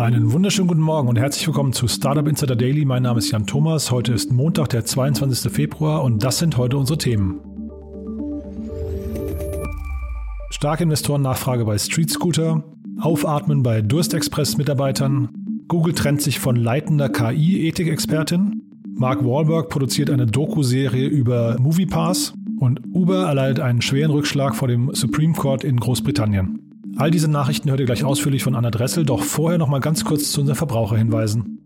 Einen wunderschönen guten Morgen und herzlich willkommen zu Startup Insider Daily. Mein Name ist Jan Thomas. Heute ist Montag, der 22. Februar und das sind heute unsere Themen. Starke Investorennachfrage bei Street Scooter, Aufatmen bei Durstexpress-Mitarbeitern, Google trennt sich von leitender KI-Ethikexpertin, Mark Wahlberg produziert eine Doku-Serie über MoviePass und Uber erleidet einen schweren Rückschlag vor dem Supreme Court in Großbritannien. All diese Nachrichten hört ihr gleich ausführlich von Anna Dressel, doch vorher noch mal ganz kurz zu unseren Verbraucherhinweisen.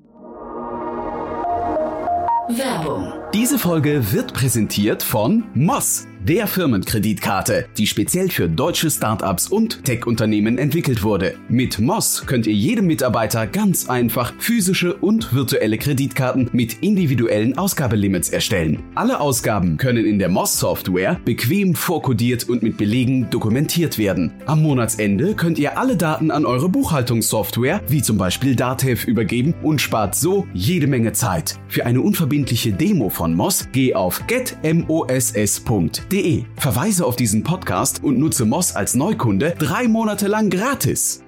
Werbung. Diese Folge wird präsentiert von Moss der Firmenkreditkarte, die speziell für deutsche Startups und Tech-Unternehmen entwickelt wurde. Mit Moss könnt ihr jedem Mitarbeiter ganz einfach physische und virtuelle Kreditkarten mit individuellen Ausgabelimits erstellen. Alle Ausgaben können in der Moss-Software bequem vorkodiert und mit Belegen dokumentiert werden. Am Monatsende könnt ihr alle Daten an eure Buchhaltungssoftware, wie zum Beispiel Datev, übergeben und spart so jede Menge Zeit. Für eine unverbindliche Demo von Moss geh auf getmoss.de moss.de. Verweise auf diesen Podcast und nutze Moss als Neukunde drei Monate lang gratis.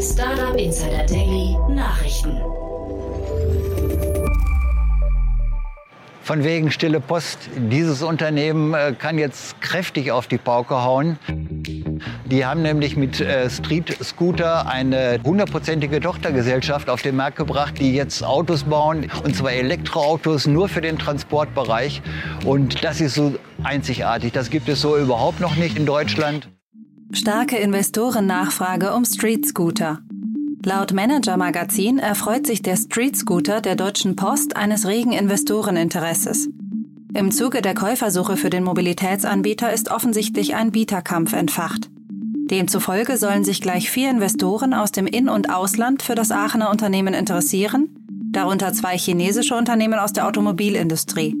Startup Insider Daily Nachrichten. Von wegen stille Post. Dieses Unternehmen äh, kann jetzt kräftig auf die Pauke hauen. Die haben nämlich mit äh, Street Scooter eine hundertprozentige Tochtergesellschaft auf den Markt gebracht, die jetzt Autos bauen, und zwar Elektroautos nur für den Transportbereich. Und das ist so einzigartig. Das gibt es so überhaupt noch nicht in Deutschland. Starke Investorennachfrage um Street Scooter. Laut Manager Magazin erfreut sich der Street Scooter der Deutschen Post eines regen Investoreninteresses. Im Zuge der Käufersuche für den Mobilitätsanbieter ist offensichtlich ein Bieterkampf entfacht. Demzufolge sollen sich gleich vier Investoren aus dem In- und Ausland für das Aachener Unternehmen interessieren, darunter zwei chinesische Unternehmen aus der Automobilindustrie.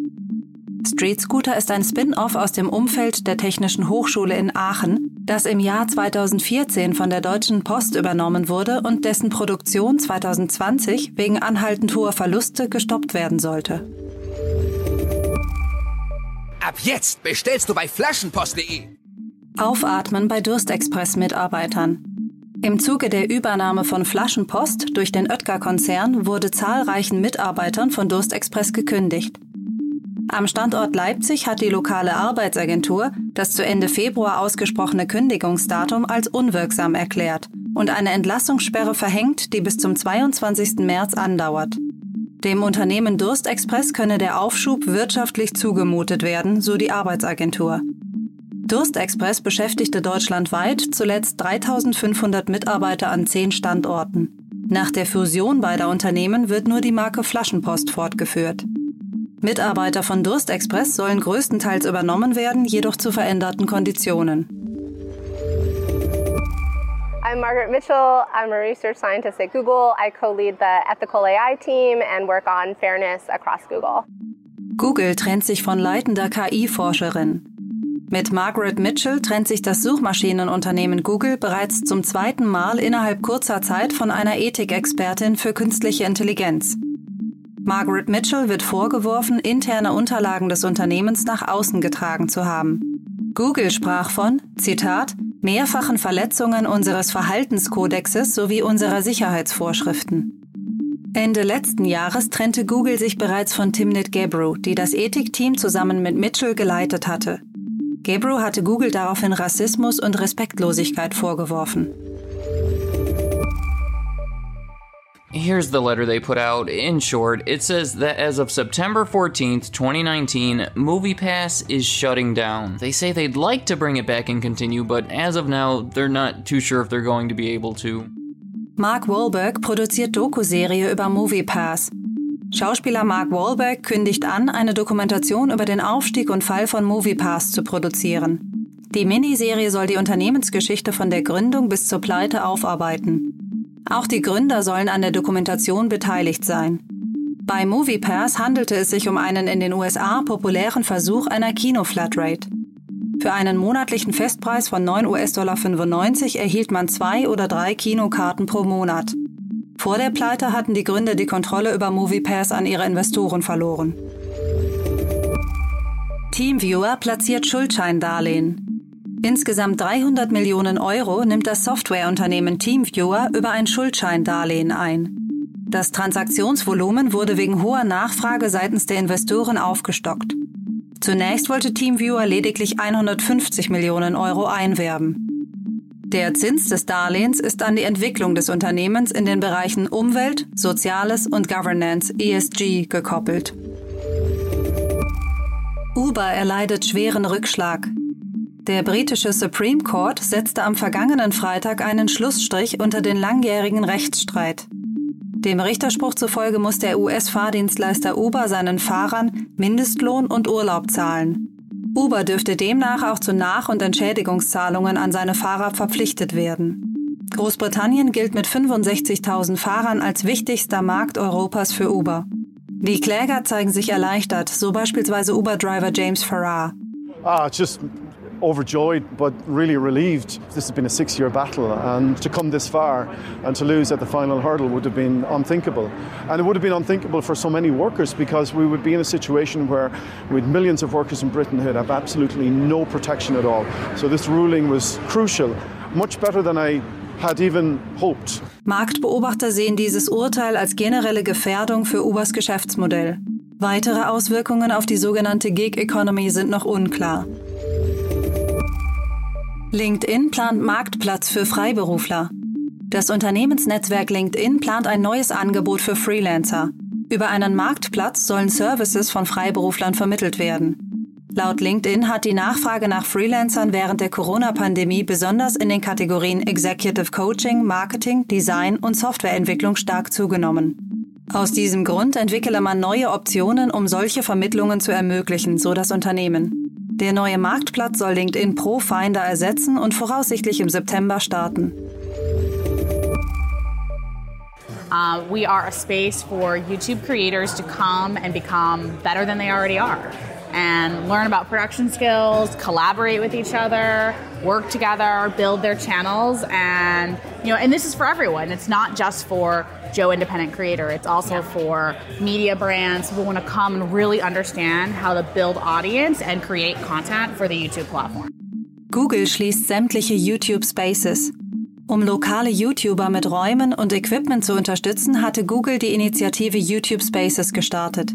Street Scooter ist ein Spin-off aus dem Umfeld der Technischen Hochschule in Aachen, das im Jahr 2014 von der Deutschen Post übernommen wurde und dessen Produktion 2020 wegen anhaltend hoher Verluste gestoppt werden sollte. Ab jetzt bestellst du bei flaschenpost.de. Aufatmen bei Durstexpress-Mitarbeitern. Im Zuge der Übernahme von Flaschenpost durch den Oetker-Konzern wurde zahlreichen Mitarbeitern von Durstexpress gekündigt. Am Standort Leipzig hat die lokale Arbeitsagentur das zu Ende Februar ausgesprochene Kündigungsdatum als unwirksam erklärt und eine Entlassungssperre verhängt, die bis zum 22. März andauert. Dem Unternehmen Durstexpress könne der Aufschub wirtschaftlich zugemutet werden, so die Arbeitsagentur. Durstexpress beschäftigte deutschlandweit zuletzt 3500 Mitarbeiter an zehn Standorten. Nach der Fusion beider Unternehmen wird nur die Marke Flaschenpost fortgeführt. Mitarbeiter von Durstexpress sollen größtenteils übernommen werden, jedoch zu veränderten Konditionen. I'm Margaret Mitchell. I'm a research scientist at Google. I co-lead the ethical AI team and work on fairness across Google. Google trennt sich von leitender KI-Forscherin. Mit Margaret Mitchell trennt sich das Suchmaschinenunternehmen Google bereits zum zweiten Mal innerhalb kurzer Zeit von einer Ethikexpertin für künstliche Intelligenz. Margaret Mitchell wird vorgeworfen, interne Unterlagen des Unternehmens nach außen getragen zu haben. Google sprach von, Zitat, mehrfachen Verletzungen unseres Verhaltenskodexes sowie unserer Sicherheitsvorschriften. Ende letzten Jahres trennte Google sich bereits von Timnit Gebru, die das Ethikteam zusammen mit Mitchell geleitet hatte. Gebru hatte Google daraufhin Rassismus und Respektlosigkeit vorgeworfen. Here's the letter they put out. In short, it says that as of September 14th, 2019, MoviePass is shutting down. They say they'd like to bring it back and continue, but as of now, they're not too sure if they're going to be able to. Mark Wahlberg produziert Dokuserie über MoviePass. Schauspieler Mark Wahlberg kündigt an, eine Dokumentation über den Aufstieg und Fall von MoviePass zu produzieren. Die Miniserie soll die Unternehmensgeschichte von der Gründung bis zur Pleite aufarbeiten. Auch die Gründer sollen an der Dokumentation beteiligt sein. Bei MoviePass handelte es sich um einen in den USA populären Versuch einer Kino-Flatrate. Für einen monatlichen Festpreis von 9 US-Dollar 95 erhielt man zwei oder drei Kinokarten pro Monat. Vor der Pleite hatten die Gründer die Kontrolle über MoviePass an ihre Investoren verloren. Teamviewer platziert Schuldscheindarlehen. Insgesamt 300 Millionen Euro nimmt das Softwareunternehmen TeamViewer über ein Schuldscheindarlehen ein. Das Transaktionsvolumen wurde wegen hoher Nachfrage seitens der Investoren aufgestockt. Zunächst wollte TeamViewer lediglich 150 Millionen Euro einwerben. Der Zins des Darlehens ist an die Entwicklung des Unternehmens in den Bereichen Umwelt, Soziales und Governance ESG gekoppelt. Uber erleidet schweren Rückschlag. Der britische Supreme Court setzte am vergangenen Freitag einen Schlussstrich unter den langjährigen Rechtsstreit. Dem Richterspruch zufolge muss der US-Fahrdienstleister Uber seinen Fahrern Mindestlohn und Urlaub zahlen. Uber dürfte demnach auch zu Nach- und Entschädigungszahlungen an seine Fahrer verpflichtet werden. Großbritannien gilt mit 65.000 Fahrern als wichtigster Markt Europas für Uber. Die Kläger zeigen sich erleichtert, so beispielsweise Uber-Driver James Farrar. Ah, just overjoyed but really relieved. This has been a six year battle, and to come this far and to lose at the final hurdle would have been unthinkable. And it would have been unthinkable for so many workers because we would be in a situation where, with millions of workers in Britain who'd have absolutely no protection at all. So this ruling was crucial, much better than I had even hoped. Marktbeobachter sehen dieses Urteil als generelle Gefährdung für Ubers Geschäftsmodell. Weitere Auswirkungen auf die sogenannte Gig Economy sind noch unklar. LinkedIn plant Marktplatz für Freiberufler. Das Unternehmensnetzwerk LinkedIn plant ein neues Angebot für Freelancer. Über einen Marktplatz sollen Services von Freiberuflern vermittelt werden. Laut LinkedIn hat die Nachfrage nach Freelancern während der Corona-Pandemie besonders in den Kategorien Executive Coaching, Marketing, Design und Softwareentwicklung stark zugenommen. Aus diesem Grund entwickele man neue Optionen, um solche Vermittlungen zu ermöglichen, so das Unternehmen. Der neue Marktplatz soll LinkedIn Pro Finder ersetzen und voraussichtlich im September starten. Uh, we are a space for YouTube creators to come and become better than they already are and learn about production skills, collaborate with each other, work together, build their channels and you know and this is for everyone. It's not just for Joe Independent Creator. It's also yeah. for media brands who want to come and really understand how to build audience and create content for the YouTube platform. Google schließt sämtliche YouTube Spaces. Um lokale YouTuber mit Räumen und Equipment zu unterstützen, hatte Google die Initiative YouTube Spaces gestartet.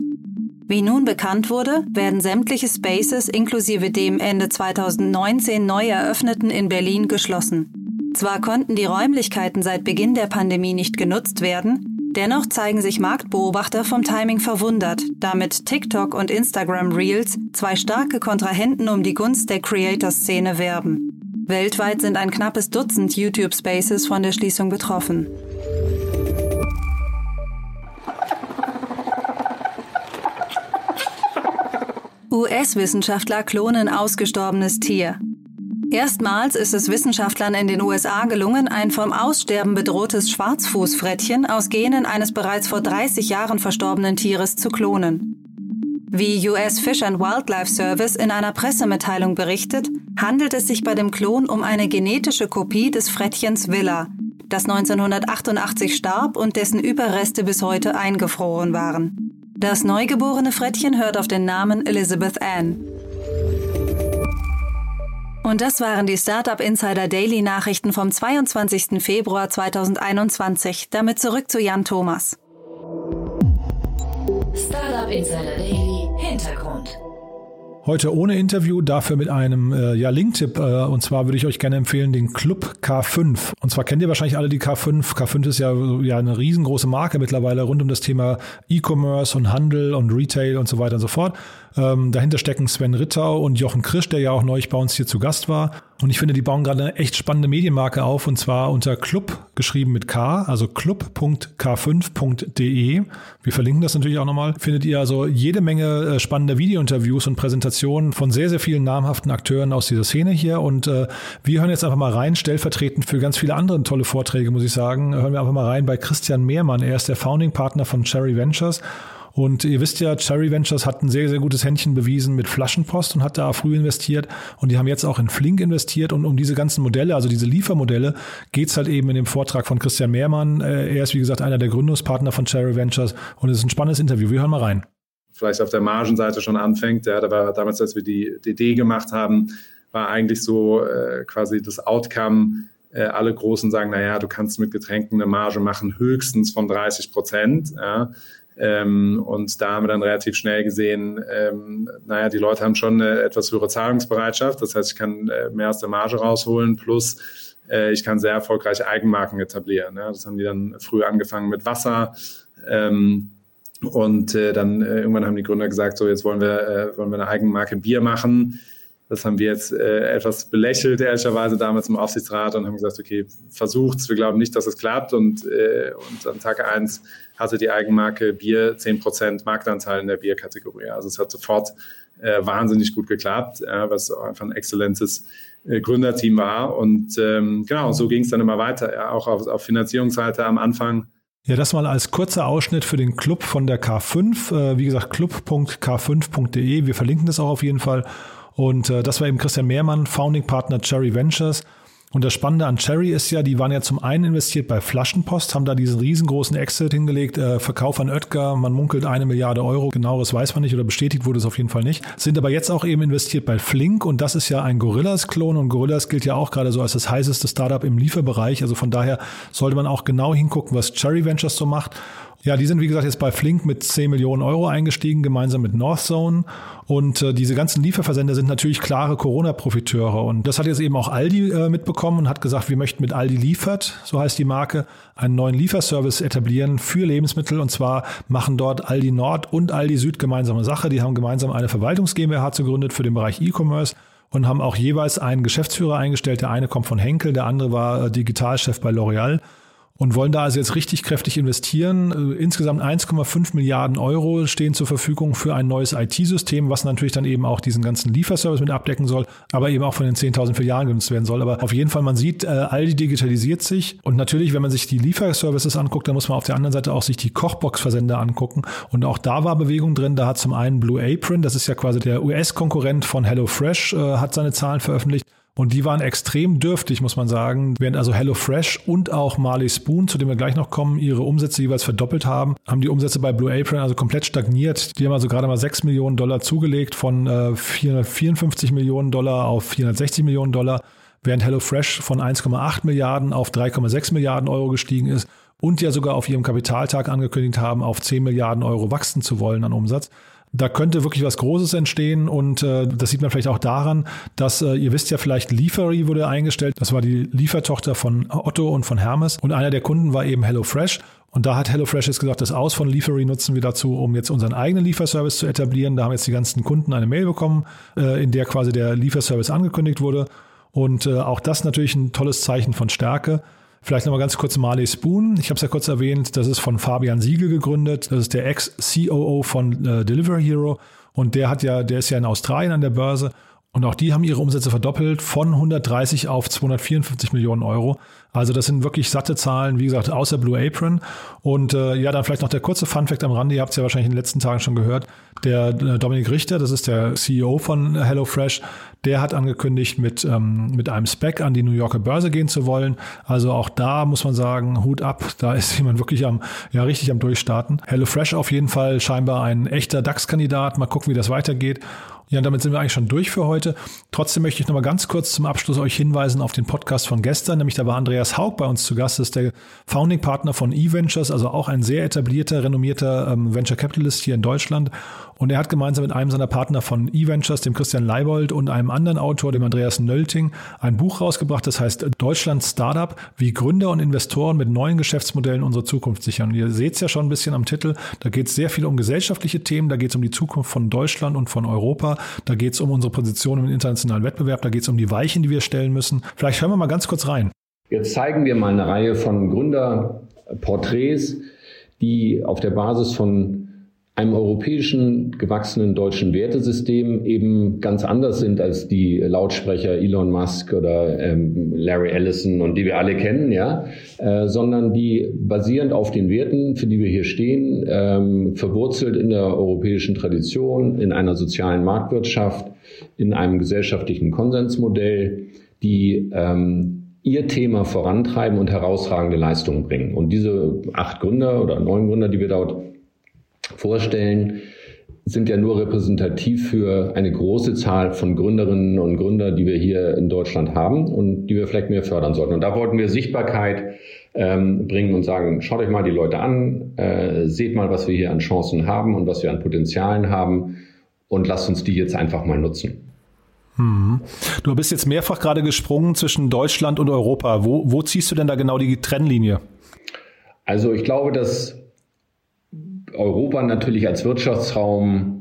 Wie nun bekannt wurde, werden sämtliche Spaces inklusive dem Ende 2019 neu eröffneten in Berlin geschlossen. Zwar konnten die Räumlichkeiten seit Beginn der Pandemie nicht genutzt werden, dennoch zeigen sich Marktbeobachter vom Timing verwundert, da mit TikTok und Instagram Reels zwei starke Kontrahenten um die Gunst der Creator-Szene werben. Weltweit sind ein knappes Dutzend YouTube Spaces von der Schließung betroffen. US-Wissenschaftler klonen ausgestorbenes Tier. Erstmals ist es Wissenschaftlern in den USA gelungen, ein vom Aussterben bedrohtes Schwarzfußfrettchen aus Genen eines bereits vor 30 Jahren verstorbenen Tieres zu klonen. Wie US Fish and Wildlife Service in einer Pressemitteilung berichtet, handelt es sich bei dem Klon um eine genetische Kopie des Frettchens Villa, das 1988 starb und dessen Überreste bis heute eingefroren waren. Das neugeborene Frettchen hört auf den Namen Elizabeth Ann. Und das waren die Startup Insider Daily Nachrichten vom 22. Februar 2021. Damit zurück zu Jan Thomas. Startup Insider Daily Hintergrund. Heute ohne Interview, dafür mit einem äh, ja, Link-Tipp. Äh, und zwar würde ich euch gerne empfehlen, den Club K5. Und zwar kennt ihr wahrscheinlich alle die K5. K5 ist ja, ja eine riesengroße Marke mittlerweile rund um das Thema E-Commerce und Handel und Retail und so weiter und so fort. Ähm, dahinter stecken Sven Rittau und Jochen Krisch, der ja auch neulich bei uns hier zu Gast war. Und ich finde, die bauen gerade eine echt spannende Medienmarke auf und zwar unter Club geschrieben mit K, also club.k5.de. Wir verlinken das natürlich auch nochmal. Findet ihr also jede Menge äh, spannender Videointerviews und Präsentationen von sehr, sehr vielen namhaften Akteuren aus dieser Szene hier. Und äh, wir hören jetzt einfach mal rein, stellvertretend für ganz viele andere tolle Vorträge, muss ich sagen. Hören wir einfach mal rein bei Christian Mehrmann. Er ist der Founding Partner von Cherry Ventures und ihr wisst ja, Cherry Ventures hat ein sehr, sehr gutes Händchen bewiesen mit Flaschenpost und hat da früh investiert. Und die haben jetzt auch in Flink investiert. Und um diese ganzen Modelle, also diese Liefermodelle, geht's halt eben in dem Vortrag von Christian Mehrmann. Äh, er ist, wie gesagt, einer der Gründungspartner von Cherry Ventures. Und es ist ein spannendes Interview. Wir hören mal rein. Vielleicht auf der Margenseite schon anfängt. Ja, da war damals, als wir die, Idee gemacht haben, war eigentlich so äh, quasi das Outcome. Äh, alle Großen sagen, naja, du kannst mit Getränken eine Marge machen, höchstens von 30 Prozent. Ja. Ähm, und da haben wir dann relativ schnell gesehen, ähm, naja, die Leute haben schon eine etwas höhere Zahlungsbereitschaft. Das heißt, ich kann äh, mehr aus der Marge rausholen, plus äh, ich kann sehr erfolgreich Eigenmarken etablieren. Ja. Das haben die dann früh angefangen mit Wasser. Ähm, und äh, dann äh, irgendwann haben die Gründer gesagt, so jetzt wollen wir, äh, wollen wir eine Eigenmarke Bier machen. Das haben wir jetzt äh, etwas belächelt, ehrlicherweise damals im Aufsichtsrat und haben gesagt, okay, versucht's, wir glauben nicht, dass es klappt. Und, äh, und an Tag eins hatte die Eigenmarke Bier 10% Marktanteil in der Bierkategorie. Also es hat sofort äh, wahnsinnig gut geklappt, äh, was einfach ein exzellentes äh, Gründerteam war. Und ähm, genau, so ging es dann immer weiter. Ja, auch auf, auf Finanzierungsseite am Anfang ja, das mal als kurzer Ausschnitt für den Club von der K5. Äh, wie gesagt, club.k5.de. Wir verlinken das auch auf jeden Fall. Und äh, das war eben Christian Mehrmann, Founding Partner Cherry Ventures. Und das Spannende an Cherry ist ja, die waren ja zum einen investiert bei Flaschenpost, haben da diesen riesengroßen Exit hingelegt, äh, Verkauf an Oetker, man munkelt eine Milliarde Euro, genaueres weiß man nicht oder bestätigt wurde es auf jeden Fall nicht. Sind aber jetzt auch eben investiert bei Flink und das ist ja ein Gorillas-Klon und Gorillas gilt ja auch gerade so als das heißeste Startup im Lieferbereich. Also von daher sollte man auch genau hingucken, was Cherry Ventures so macht. Ja, die sind wie gesagt jetzt bei Flink mit 10 Millionen Euro eingestiegen, gemeinsam mit Northzone. Und äh, diese ganzen Lieferversender sind natürlich klare Corona-Profiteure. Und das hat jetzt eben auch Aldi äh, mitbekommen und hat gesagt, wir möchten mit Aldi liefert, so heißt die Marke, einen neuen Lieferservice etablieren für Lebensmittel. Und zwar machen dort Aldi Nord und Aldi Süd gemeinsame Sache. Die haben gemeinsam eine Verwaltungs GmbH gegründet für den Bereich E-Commerce und haben auch jeweils einen Geschäftsführer eingestellt. Der eine kommt von Henkel, der andere war äh, Digitalchef bei L'Oreal und wollen da also jetzt richtig kräftig investieren. Äh, insgesamt 1,5 Milliarden Euro stehen zur Verfügung für ein neues IT-System, was natürlich dann eben auch diesen ganzen Lieferservice mit abdecken soll, aber eben auch von den 10.000 Filialen genutzt werden soll. Aber auf jeden Fall, man sieht, äh, Aldi digitalisiert sich und natürlich, wenn man sich die Lieferservices anguckt, dann muss man auf der anderen Seite auch sich die Kochbox-Versender angucken und auch da war Bewegung drin. Da hat zum einen Blue Apron, das ist ja quasi der US-Konkurrent von HelloFresh, äh, hat seine Zahlen veröffentlicht. Und die waren extrem dürftig, muss man sagen. Während also HelloFresh und auch Marley Spoon, zu dem wir gleich noch kommen, ihre Umsätze jeweils verdoppelt haben, haben die Umsätze bei Blue Apron also komplett stagniert. Die haben also gerade mal 6 Millionen Dollar zugelegt von äh, 454 Millionen Dollar auf 460 Millionen Dollar, während HelloFresh von 1,8 Milliarden auf 3,6 Milliarden Euro gestiegen ist und ja sogar auf ihrem Kapitaltag angekündigt haben, auf 10 Milliarden Euro wachsen zu wollen an Umsatz da könnte wirklich was Großes entstehen und äh, das sieht man vielleicht auch daran, dass äh, ihr wisst ja vielleicht, Liefery wurde eingestellt. Das war die Liefertochter von Otto und von Hermes und einer der Kunden war eben HelloFresh. Und da hat HelloFresh jetzt gesagt, das Aus von Liefery nutzen wir dazu, um jetzt unseren eigenen Lieferservice zu etablieren. Da haben jetzt die ganzen Kunden eine Mail bekommen, äh, in der quasi der Lieferservice angekündigt wurde. Und äh, auch das natürlich ein tolles Zeichen von Stärke. Vielleicht nochmal ganz kurz Marley Spoon. Ich habe es ja kurz erwähnt, das ist von Fabian Siegel gegründet. Das ist der Ex-COO von äh, Delivery Hero. Und der hat ja, der ist ja in Australien an der Börse. Und auch die haben ihre Umsätze verdoppelt von 130 auf 254 Millionen Euro. Also das sind wirklich satte Zahlen, wie gesagt, außer Blue Apron. Und äh, ja, dann vielleicht noch der kurze Funfact am Rande, ihr habt es ja wahrscheinlich in den letzten Tagen schon gehört. Der äh, Dominik Richter, das ist der CEO von HelloFresh, der hat angekündigt, mit, ähm, mit einem Spec an die New Yorker Börse gehen zu wollen. Also auch da muss man sagen, Hut ab, da ist jemand wirklich am, ja, richtig am Durchstarten. HelloFresh auf jeden Fall scheinbar ein echter DAX-Kandidat. Mal gucken, wie das weitergeht. Ja, damit sind wir eigentlich schon durch für heute. Trotzdem möchte ich noch mal ganz kurz zum Abschluss euch hinweisen auf den Podcast von gestern, nämlich da war Andreas Haug bei uns zu Gast, das ist der Founding Partner von eVentures, also auch ein sehr etablierter, renommierter ähm, Venture Capitalist hier in Deutschland. Und er hat gemeinsam mit einem seiner Partner von eVentures, dem Christian Leibold und einem anderen Autor, dem Andreas Nölting, ein Buch rausgebracht, das heißt Deutschland Startup, wie Gründer und Investoren mit neuen Geschäftsmodellen unsere Zukunft sichern. Und ihr seht es ja schon ein bisschen am Titel, da geht es sehr viel um gesellschaftliche Themen, da geht es um die Zukunft von Deutschland und von Europa, da geht es um unsere Position im internationalen Wettbewerb, da geht es um die Weichen, die wir stellen müssen. Vielleicht hören wir mal ganz kurz rein. Jetzt zeigen wir mal eine Reihe von Gründerporträts, die auf der Basis von einem europäischen gewachsenen deutschen Wertesystem eben ganz anders sind als die Lautsprecher Elon Musk oder ähm, Larry Ellison und die wir alle kennen, ja, äh, sondern die basierend auf den Werten, für die wir hier stehen, ähm, verwurzelt in der europäischen Tradition, in einer sozialen Marktwirtschaft, in einem gesellschaftlichen Konsensmodell, die ähm, ihr Thema vorantreiben und herausragende Leistungen bringen. Und diese acht Gründer oder neun Gründer, die wir dort vorstellen, sind ja nur repräsentativ für eine große Zahl von Gründerinnen und Gründern, die wir hier in Deutschland haben und die wir vielleicht mehr fördern sollten. Und da wollten wir Sichtbarkeit ähm, bringen und sagen, schaut euch mal die Leute an, äh, seht mal, was wir hier an Chancen haben und was wir an Potenzialen haben und lasst uns die jetzt einfach mal nutzen. Hm. Du bist jetzt mehrfach gerade gesprungen zwischen Deutschland und Europa. Wo, wo ziehst du denn da genau die Trennlinie? Also ich glaube, dass Europa natürlich als Wirtschaftsraum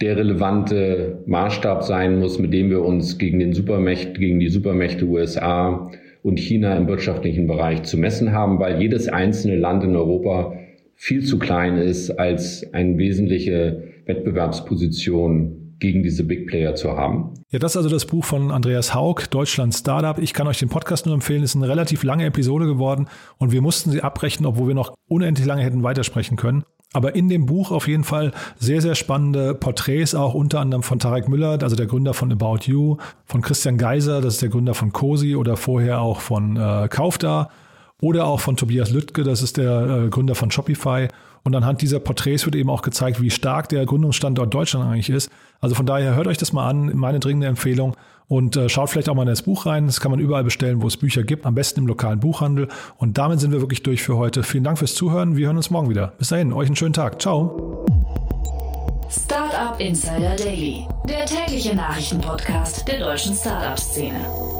der relevante Maßstab sein muss, mit dem wir uns gegen den Supermächte, gegen die Supermächte USA und China im wirtschaftlichen Bereich zu messen haben, weil jedes einzelne Land in Europa viel zu klein ist, als eine wesentliche Wettbewerbsposition gegen diese Big Player zu haben. Ja, das ist also das Buch von Andreas Haug, Deutschland Startup. Ich kann euch den Podcast nur empfehlen. Es ist eine relativ lange Episode geworden und wir mussten sie abbrechen, obwohl wir noch unendlich lange hätten weitersprechen können. Aber in dem Buch auf jeden Fall sehr, sehr spannende Porträts, auch unter anderem von Tarek Müller, also der Gründer von About You, von Christian Geiser, das ist der Gründer von Cosi oder vorher auch von äh, Kaufda oder auch von Tobias Lüttke, das ist der äh, Gründer von Shopify. Und anhand dieser Porträts wird eben auch gezeigt, wie stark der Gründungsstandort Deutschland eigentlich ist. Also von daher hört euch das mal an, meine dringende Empfehlung. Und äh, schaut vielleicht auch mal in das Buch rein. Das kann man überall bestellen, wo es Bücher gibt, am besten im lokalen Buchhandel. Und damit sind wir wirklich durch für heute. Vielen Dank fürs Zuhören. Wir hören uns morgen wieder. Bis dahin, euch einen schönen Tag. Ciao. Startup Insider Daily, der tägliche Nachrichtenpodcast der deutschen Startup-Szene.